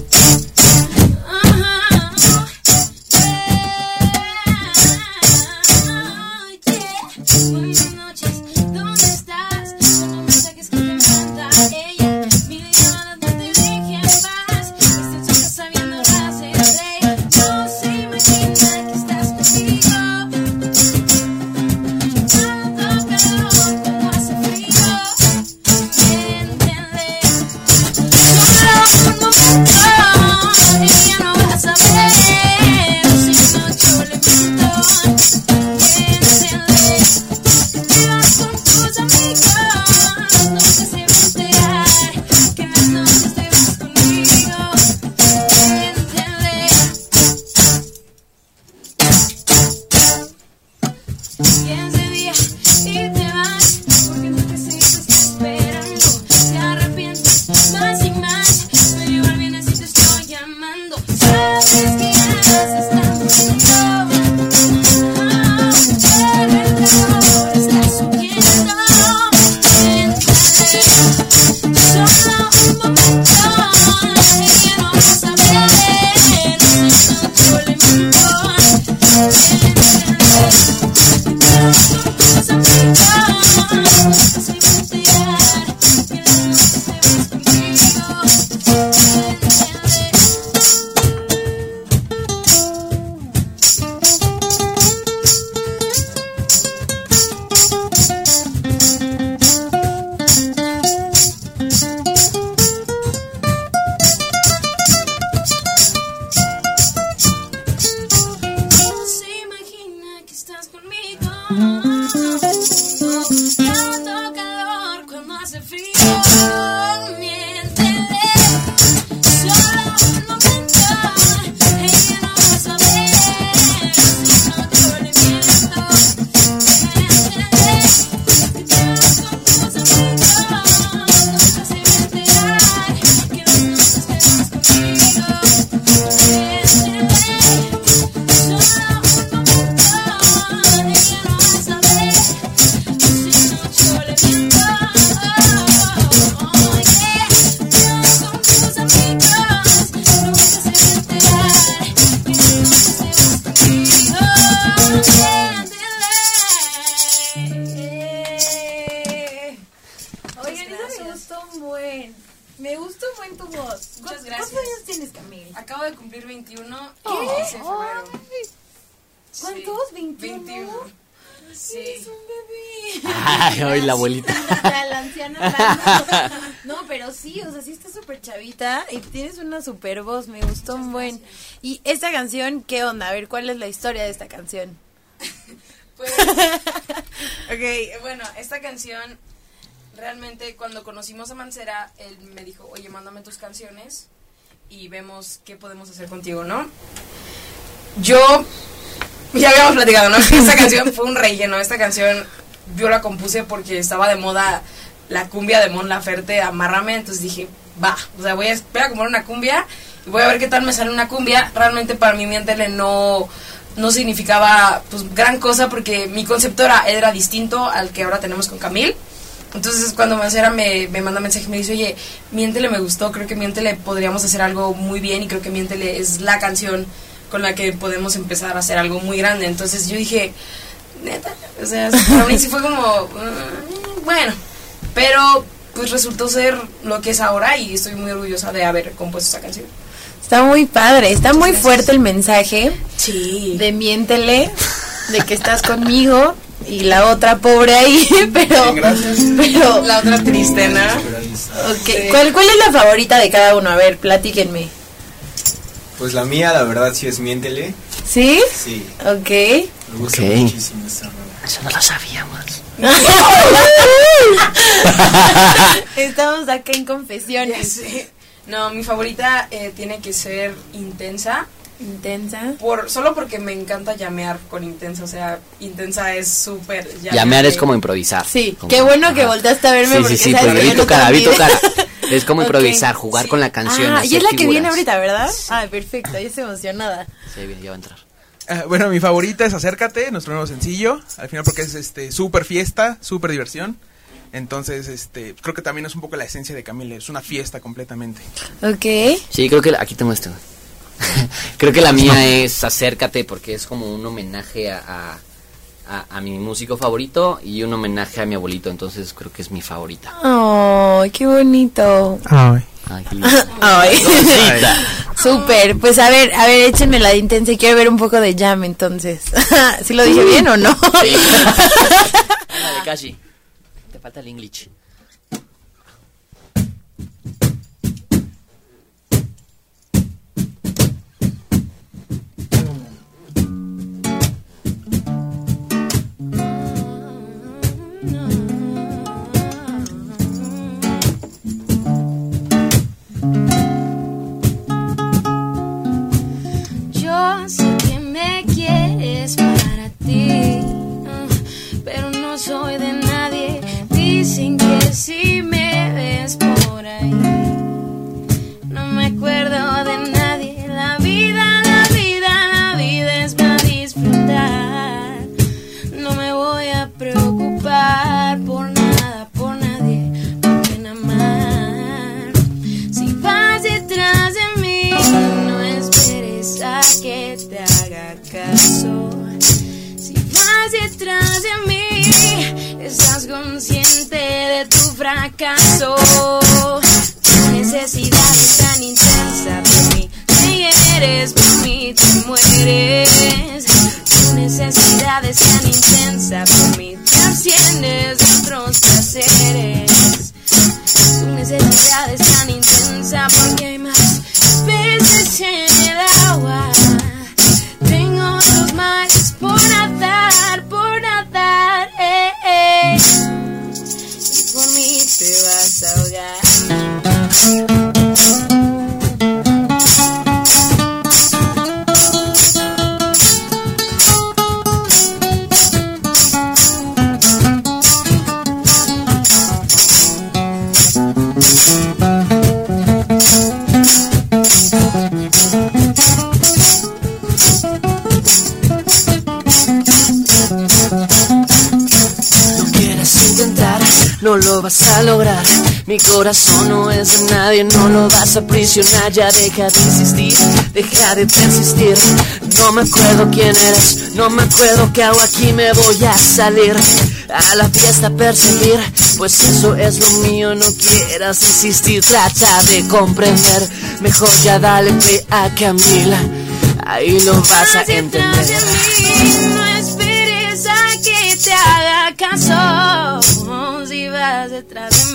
Mm-hmm. y tienes una súper voz, me gustó un buen. Y esta canción, ¿qué onda? A ver, ¿cuál es la historia de esta canción? Pues, ok, bueno, esta canción, realmente cuando conocimos a Mancera, él me dijo, oye, mándame tus canciones y vemos qué podemos hacer contigo, ¿no? Yo, ya habíamos platicado, ¿no? Esta canción fue un relleno, esta canción yo la compuse porque estaba de moda la cumbia de Mon Laferte, Amárrame, entonces dije, va, o sea, voy a, voy a comprar una cumbia y voy a ver qué tal me sale una cumbia. Realmente para mí Miéntele no, no significaba pues gran cosa porque mi concepto era, era distinto al que ahora tenemos con Camil. Entonces cuando Mancera me, me manda mensaje me dice, oye, Miéntele me gustó, creo que Miéntele podríamos hacer algo muy bien y creo que Miéntele es la canción con la que podemos empezar a hacer algo muy grande. Entonces yo dije, neta, o sea, para mí sí fue como, "Mm, bueno, pero pues resultó ser lo que es ahora y estoy muy orgullosa de haber compuesto esa canción. Está muy padre, está muy fuerte el mensaje Sí. de miéntele, de que estás conmigo y la otra pobre ahí, pero, pero, La otra triste, ¿no? ok, ¿Cuál, ¿cuál es la favorita de cada uno? A ver, platíquenme. Pues la mía, la verdad, sí es Miéntele. ¿Sí? Sí, Ok. me gusta Ok. muchísimo esta. Eso no lo sabíamos. Estamos acá en confesiones. Sí. No, mi favorita eh, tiene que ser Intensa. Intensa. Por, solo porque me encanta llamear con Intensa. O sea, Intensa es súper. Llamear es como improvisar. Sí, Como- qué bueno que volteaste a verme Sí, porque sí, sí, sabes que vi tu cara, vi tu cara. Es como improvisar, jugar con la canción. Ah, y es la que viene ahorita, ¿verdad? Ah, perfecto, ya estoy emocionada. Sí, bien, ya va a entrar. Ah, bueno, mi favorita es Acércate, nuestro nuevo sencillo. Al final porque es este súper fiesta, súper diversión. Entonces, este, creo que también es un poco la esencia de Camille, es una fiesta completamente. Ok. Sí, creo que la- aquí tengo esto. creo que la mía es Acércate porque es como un homenaje a, a, a- a mi músico favorito y un homenaje a mi abuelito, entonces creo que es mi favorita. Ay, qué bonito. Ay. Ay, qué lindo. Ay. Cosita. Súper, pues a ver, a ver, échenme la de intensa y quiero ver un poco de jam entonces. ¿Sí lo dije bien o no? Sí. La de Kashi. Te falta el English. Tu necesidad Mi corazón no es de nadie, no lo vas a aprisionar. Ya deja de insistir, deja de persistir. No me acuerdo quién eres, no me acuerdo qué hago aquí, me voy a salir. a la fiesta perseguir, pues eso es lo mío, no quieras insistir, trata de comprender, mejor ya dale play a Camila, ahí lo vas a entender. mí, No esperes a que te haga caso. Si vas detrás de mí,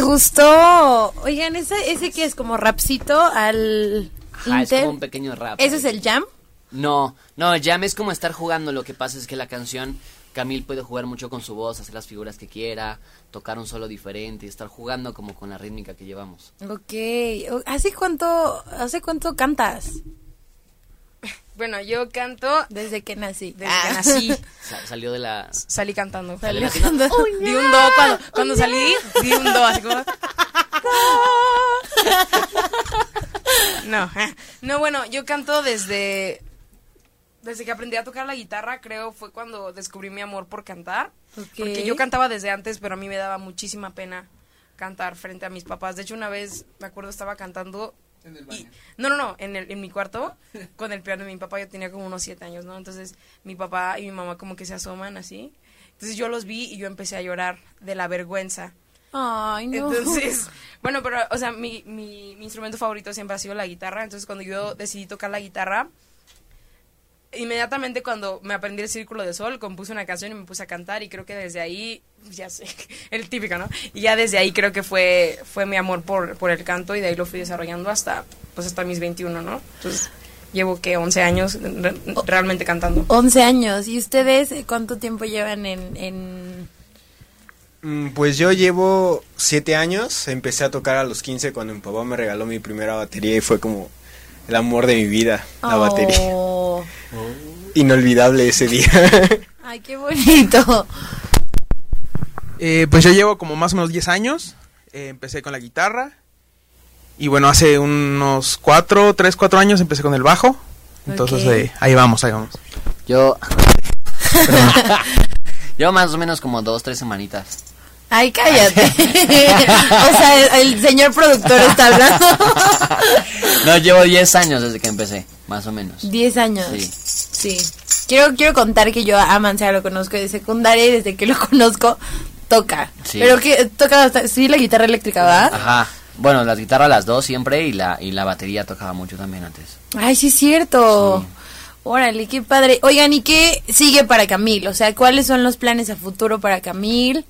Me gustó. Oigan, ese, ese que es como rapcito al Ajá, es como un pequeño rap. ¿Ese es el jam? No, no, jam es como estar jugando. Lo que pasa es que la canción, Camil puede jugar mucho con su voz, hacer las figuras que quiera, tocar un solo diferente y estar jugando como con la rítmica que llevamos. Ok. ¿Hace cuánto, hace cuánto cantas? Bueno, yo canto Desde que nací. desde que nací. Sa- salió de la... Salí cantando. Salió cantando. Di un do cuando, cuando salí, di un do así como. No, eh. no, bueno, yo canto desde desde que aprendí a tocar la guitarra, creo fue cuando descubrí mi amor por cantar. Porque yo cantaba desde antes, pero a mí me daba muchísima pena cantar frente a mis papás. De hecho, una vez, me acuerdo, estaba cantando... y- no, no, no, en, el, en mi cuarto, con el piano de mi papá, yo tenía como unos siete años, ¿no? Entonces, mi papá y mi mamá como que se asoman así. Entonces, yo los vi y yo empecé a llorar de la vergüenza. Ay, no. Entonces, bueno, pero, o sea, mi, mi, mi instrumento favorito siempre ha sido la guitarra. Entonces, cuando yo decidí tocar la guitarra, inmediatamente cuando me aprendí el Círculo de Sol, compuse una canción y me puse a cantar. Y creo que desde ahí, ya sé, el típico, ¿no? Y ya desde ahí creo que fue, fue mi amor por, por el canto y de ahí lo fui desarrollando hasta, pues, hasta mis 21, ¿no? Entonces, llevo que 11 años re- realmente cantando. 11 años. ¿Y ustedes cuánto tiempo llevan en, en... Mm, Pues yo llevo siete años, empecé a tocar a los 15 cuando mi papá me regaló mi primera batería y fue como el amor de mi vida, la batería. Inolvidable ese día. Ay, qué bonito. Eh, pues yo llevo como más o menos 10 años. eh, empecé con la guitarra. Y bueno, hace unos 4, 3, 4 años empecé con el bajo. Entonces Ok. eh, ahí vamos, ahí vamos. Yo... Yo más o menos como dos, tres semanitas. Ay, cállate. o sea, el, el señor productor está hablando. No, llevo 10 años desde que empecé, más o menos. 10 años. Sí. Sí. Quiero, quiero contar que yo a Mancera lo conozco de secundaria y desde que lo conozco toca. Sí. Pero que toca hasta- sí la guitarra eléctrica, ¿va? Ajá. Bueno, las guitarras las dos siempre y la, y la batería tocaba mucho también antes. Ay, sí es cierto. Sí. Órale, qué padre. Oigan, ¿y qué sigue para Camil? O sea, ¿cuáles son los planes a futuro para Camil?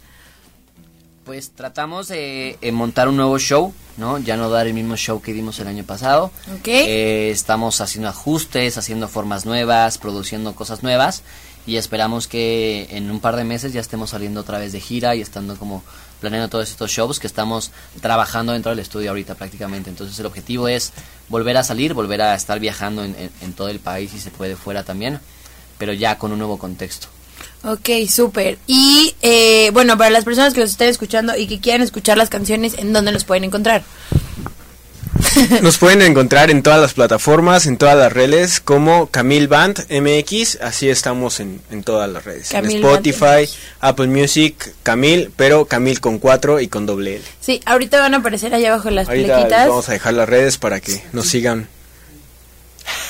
Pues tratamos de eh, montar un nuevo show, ¿no? Ya no dar el mismo show que dimos el año pasado. Ok. Eh, estamos haciendo ajustes, haciendo formas nuevas, produciendo cosas nuevas y esperamos que en un par de meses ya estemos saliendo otra vez de gira y estando como planeando todos estos shows que estamos trabajando dentro del estudio ahorita prácticamente. Entonces el objetivo es volver a salir, volver a estar viajando en, en- en todo el país y se puede fuera también, pero ya con un nuevo contexto. Ok, súper. Y eh, bueno, para las personas que los estén escuchando y que quieran escuchar las canciones, ¿en dónde los pueden encontrar? Nos pueden encontrar en todas las plataformas, en todas las redes, como Camil Band MX, así estamos en, en todas las redes. Camil en Spotify. Apple Music, Camil, pero Camil con 4 y con doble L. Sí, ahorita van a aparecer allá abajo las Ahorita les vamos a dejar las redes para que nos sigan.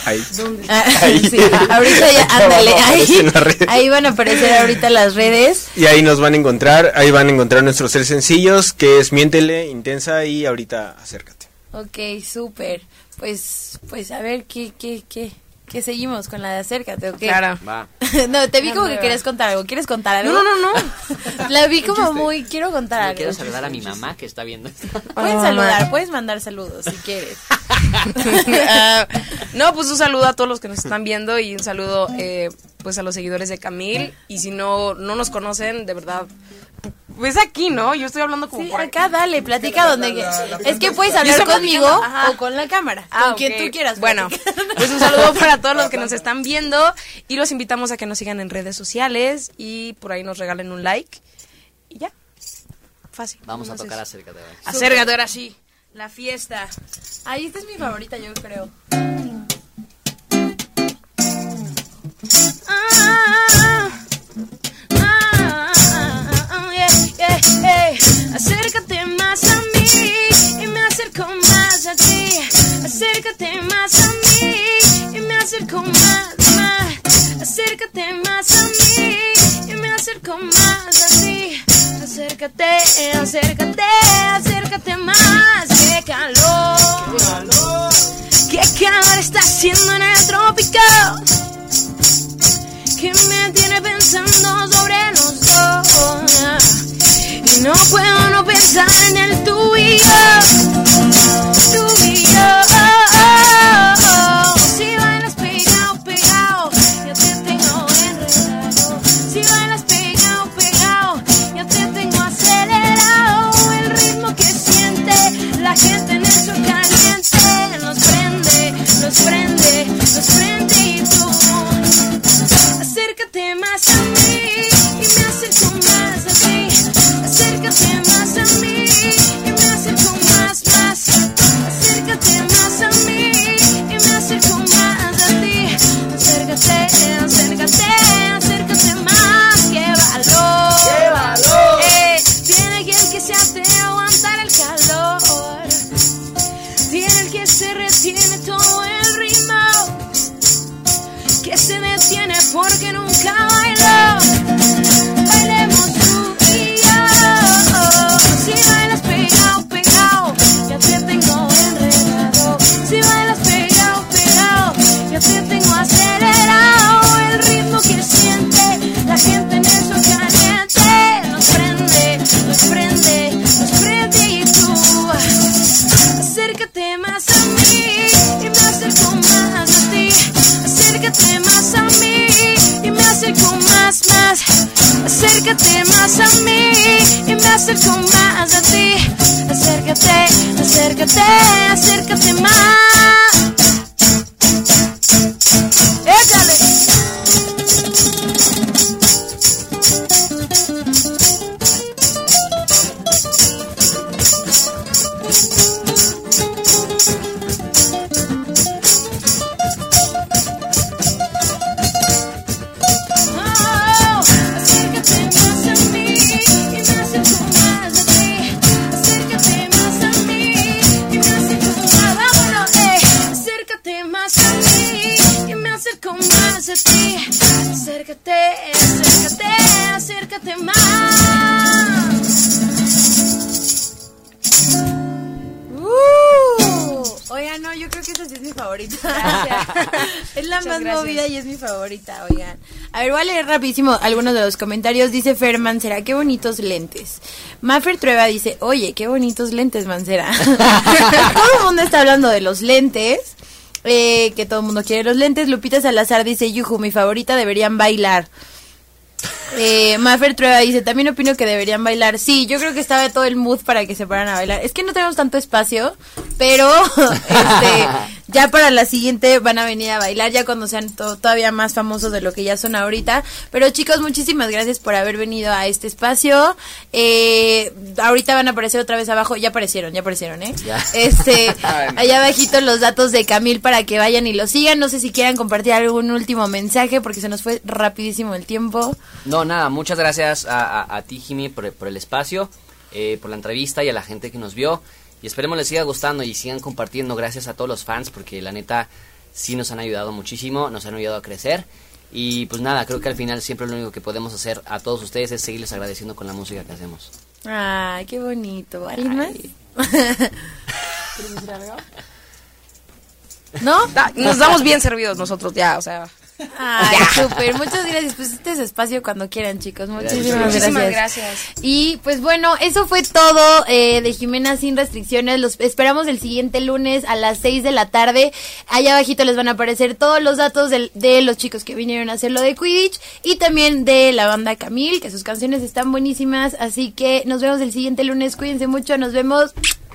Ahí. Ah, Ahí. sí, ahorita ya, Ahí ándale, ahí, ahí van a aparecer ahorita las redes. Y ahí nos van a encontrar, ahí van a encontrar nuestros tres sencillos, que es Miéntele, Intensa y Ahorita Acércate. Ok, súper. Pues, pues a ver, ¿qué, qué, qué, qué seguimos con la de acércate, ¿ok? Claro. Va. no, te vi como que querías contar algo. ¿Quieres contar algo? No, no, no, no. La vi como muy, quiero contar algo. Quiero saludar a mi mamá que está viendo esto. Puedes Oh, saludar, puedes mandar saludos si quieres. Ah, no, pues un saludo a todos los que nos están viendo y un saludo eh, pues a los seguidores de Camil y si no no nos conocen, de verdad es aquí, ¿no? Yo estoy hablando como Sí, por acá dale, platica donde... la- la- es que puedes hablar conmigo o con la cámara, Ah, con ok. quien tú quieras. Bueno, pues un saludo para todos los que nos están viendo y los invitamos a que nos sigan en redes sociales y por ahí nos regalen un like y ya. Fácil. Vamos a tocar acércate. a ver. Acércate ahora sí. La fiesta. Ahí esta es mi favorita, yo creo. Ah, ah, Acércate más a mí y me acerco más, más. Acércate más a mí y me acerco más a ti. Acércate, acércate, acércate más. Qué calor, qué calor está haciendo en el trópico que me tiene pensando sobre los dos. Y no puedo no pensar en el tú y yo. Acerco más a ti. Acércate, acércate, acércate más. Rapidísimo algunos de los comentarios. Dice Fer Mancera, qué bonitos lentes. Maffer Trueba dice, oye, qué bonitos lentes, Mancera. todo el mundo está hablando de los lentes. eh, que todo el mundo quiere los lentes. Lupita Salazar dice, Yuju, mi favorita deberían bailar. Eh, Maffer Trueba dice, también opino que deberían bailar. Sí, yo creo que estaba todo el mood para que se fueran a bailar. Es que no tenemos tanto espacio, pero este, ya para la siguiente van a venir a bailar, ya cuando sean to- todavía más famosos de lo que ya son ahorita. Pero chicos, muchísimas gracias por haber venido a este espacio. Eh, ahorita van a aparecer otra vez abajo, ya aparecieron, ya aparecieron, ¿eh? Ya. Este, allá abajito los datos de Camil para que vayan y lo sigan. No sé si quieran compartir algún último mensaje porque se nos fue rapidísimo el tiempo. No, nada, muchas gracias a, a- a ti, Jimmy, por, por el espacio, eh, por la entrevista y a la gente que nos vio. Y esperemos les siga gustando y sigan compartiendo. Gracias a todos los fans, porque la neta sí nos han ayudado muchísimo, nos han ayudado a crecer. Y pues nada, creo que al final siempre lo único que podemos hacer a todos ustedes es seguirles agradeciendo con la música que hacemos. Ay, qué bonito. ¿Alguien más? ¿No? Da- Nos damos bien servidos nosotros ya, o sea. Ay, súper. Muchas gracias. Pues este es espacio cuando quieran, chicos. Muchísimas gracias. Muchísimas gracias. Y pues bueno, eso fue todo eh, de Jimena sin restricciones. Los esperamos el siguiente lunes a las 6 de la tarde. Allá abajito les van a aparecer todos los datos del- de, los chicos que vinieron a hacer lo de Quidditch y también de la banda Camil, que sus canciones están buenísimas. Así que nos vemos el siguiente lunes. Cuídense mucho. Nos vemos.